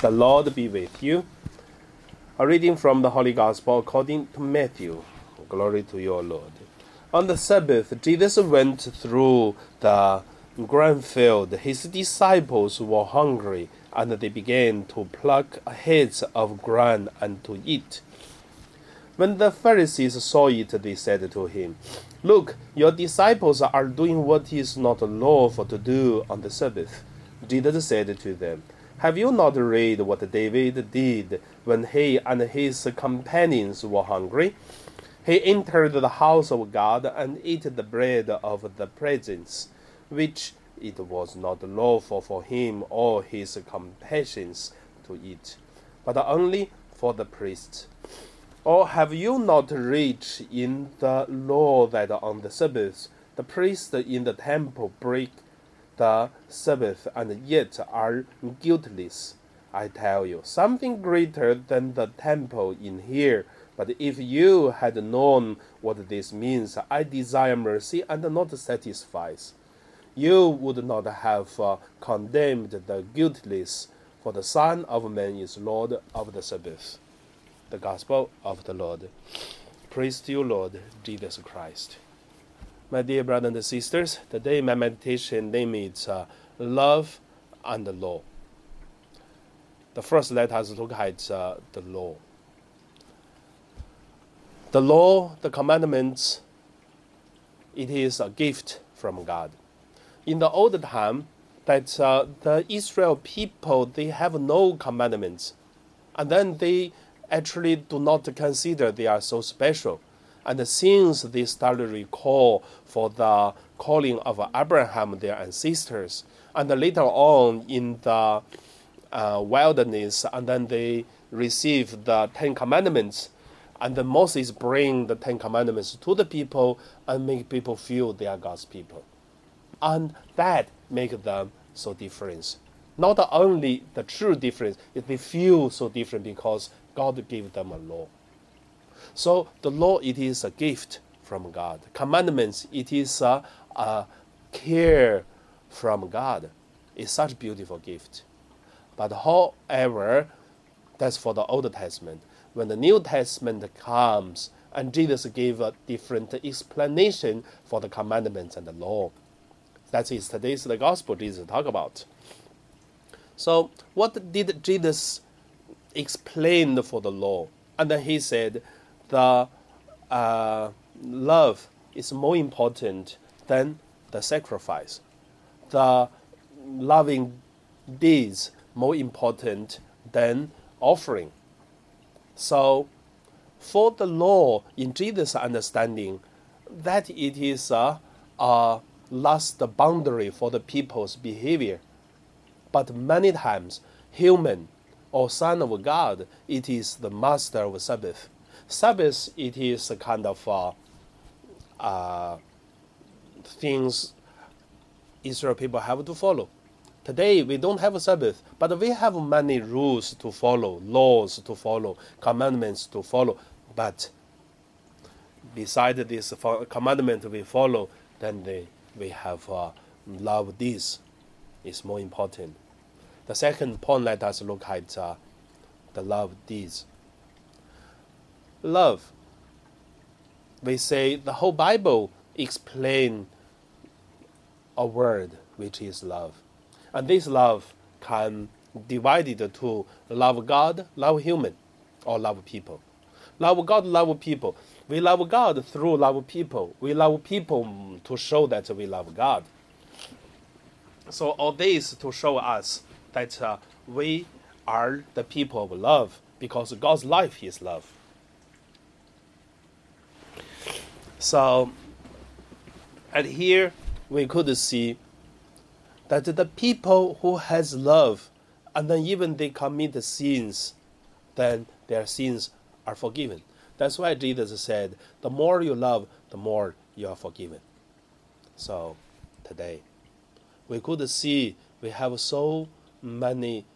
The Lord be with you. A reading from the Holy Gospel according to Matthew. Glory to your Lord. On the Sabbath, Jesus went through the grain field. His disciples were hungry, and they began to pluck heads of grain and to eat. When the Pharisees saw it, they said to him, Look, your disciples are doing what is not lawful to do on the Sabbath. Jesus said to them, Have you not read what David did when he and his companions were hungry? He entered the house of God and ate the bread of the presence, which it was not lawful for him or his companions to eat, but only for the priests. Or have you not read in the law that on the Sabbath the priests in the temple break the Sabbath and yet are guiltless? I tell you, something greater than the temple in here. But if you had known what this means, I desire mercy and not satisfies, you would not have uh, condemned the guiltless, for the Son of Man is Lord of the Sabbath the gospel of the Lord. Praise to you, Lord Jesus Christ. My dear brothers and sisters, today my meditation name is uh, Love and the Law. The first, let us look at uh, the law. The law, the commandments, it is a gift from God. In the old time, that uh, the Israel people they have no commandments, and then they actually do not consider they are so special. And since they started recall for the calling of Abraham, their ancestors, and later on in the uh, wilderness, and then they receive the Ten Commandments, and then Moses bring the Ten Commandments to the people and make people feel they are God's people, and that make them so different. Not only the true difference, they feel so different because God gave them a law. So the law it is a gift from God. Commandments it is a, a care from God. It's such beautiful gift. But however, that's for the Old Testament. When the New Testament comes, and Jesus gave a different explanation for the commandments and the law. That is today's the gospel Jesus talk about. So what did Jesus explained for the law. And then he said, the uh, love is more important than the sacrifice. The loving deeds more important than offering. So, for the law, in Jesus' understanding, that it is a, a last boundary for the people's behavior. But many times, human or Son of God, it is the master of Sabbath. Sabbath, it is a kind of uh, uh, things Israel people have to follow. Today we don't have a Sabbath, but we have many rules to follow, laws to follow, commandments to follow. But beside this commandment we follow, then they, we have uh, love. This is more important. The second point, let us look at uh, the love deeds. Love. We say the whole Bible explain a word which is love, and this love can divided to love God, love human, or love people. Love God, love people. We love God through love people. We love people to show that we love God. So all this to show us that uh, we are the people of love because God's life is love. So, and here we could see that the people who has love and then even they commit the sins, then their sins are forgiven. That's why Jesus said, the more you love, the more you are forgiven. So today, we could see we have so many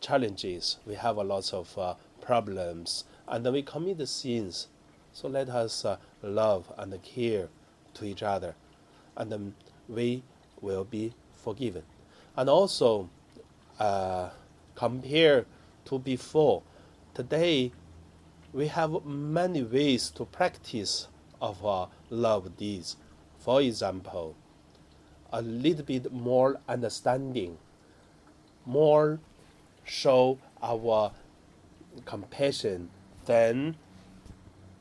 challenges. We have a lot of uh, problems, and then we commit the sins. So let us uh, love and care to each other, and then we will be forgiven. And also, uh, compare to before. Today, we have many ways to practice of uh, love deeds. For example, a little bit more understanding, more show our compassion than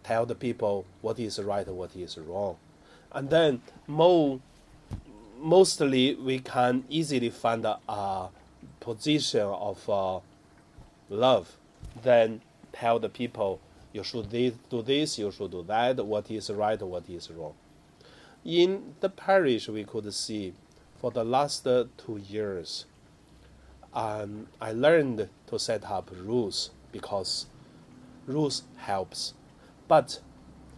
tell the people what is right what is wrong. And then more, mostly we can easily find a, a position of uh, love then tell the people you should do this, you should do that, what is right, what is wrong. In the parish, we could see for the last two years, um, I learned to set up rules because rules helps. But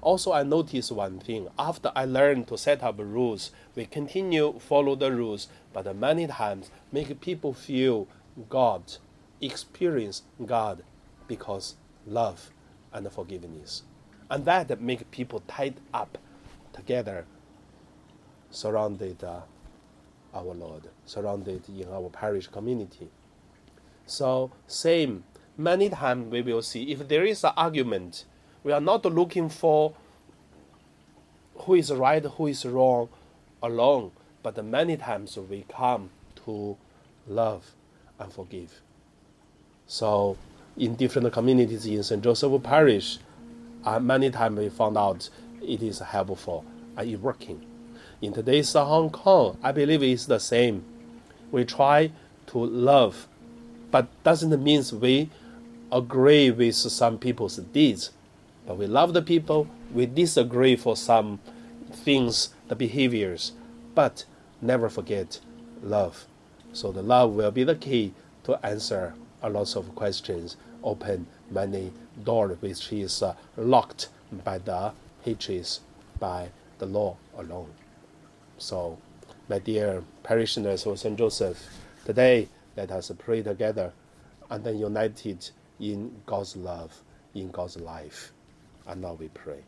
also I noticed one thing. After I learned to set up rules, we continue follow the rules, but many times make people feel God, experience God because love and forgiveness. And that make people tied up together, surrounded uh, our Lord, surrounded in our parish community. So same, many times we will see if there is an argument, we are not looking for who is right, who is wrong alone, but many times we come to love and forgive. So in different communities in St. Joseph Parish, uh, many times we found out it is helpful and it working. In today's Hong Kong, I believe it's the same. We try to love, but doesn't mean we agree with some people's deeds. But we love the people, we disagree for some things, the behaviors, but never forget love. So the love will be the key to answer a lot of questions, open many doors which is uh, locked by the hatreds, by the law alone. So, my dear parishioners of St. Joseph, today let us pray together and then united in God's love, in God's life. And now we pray.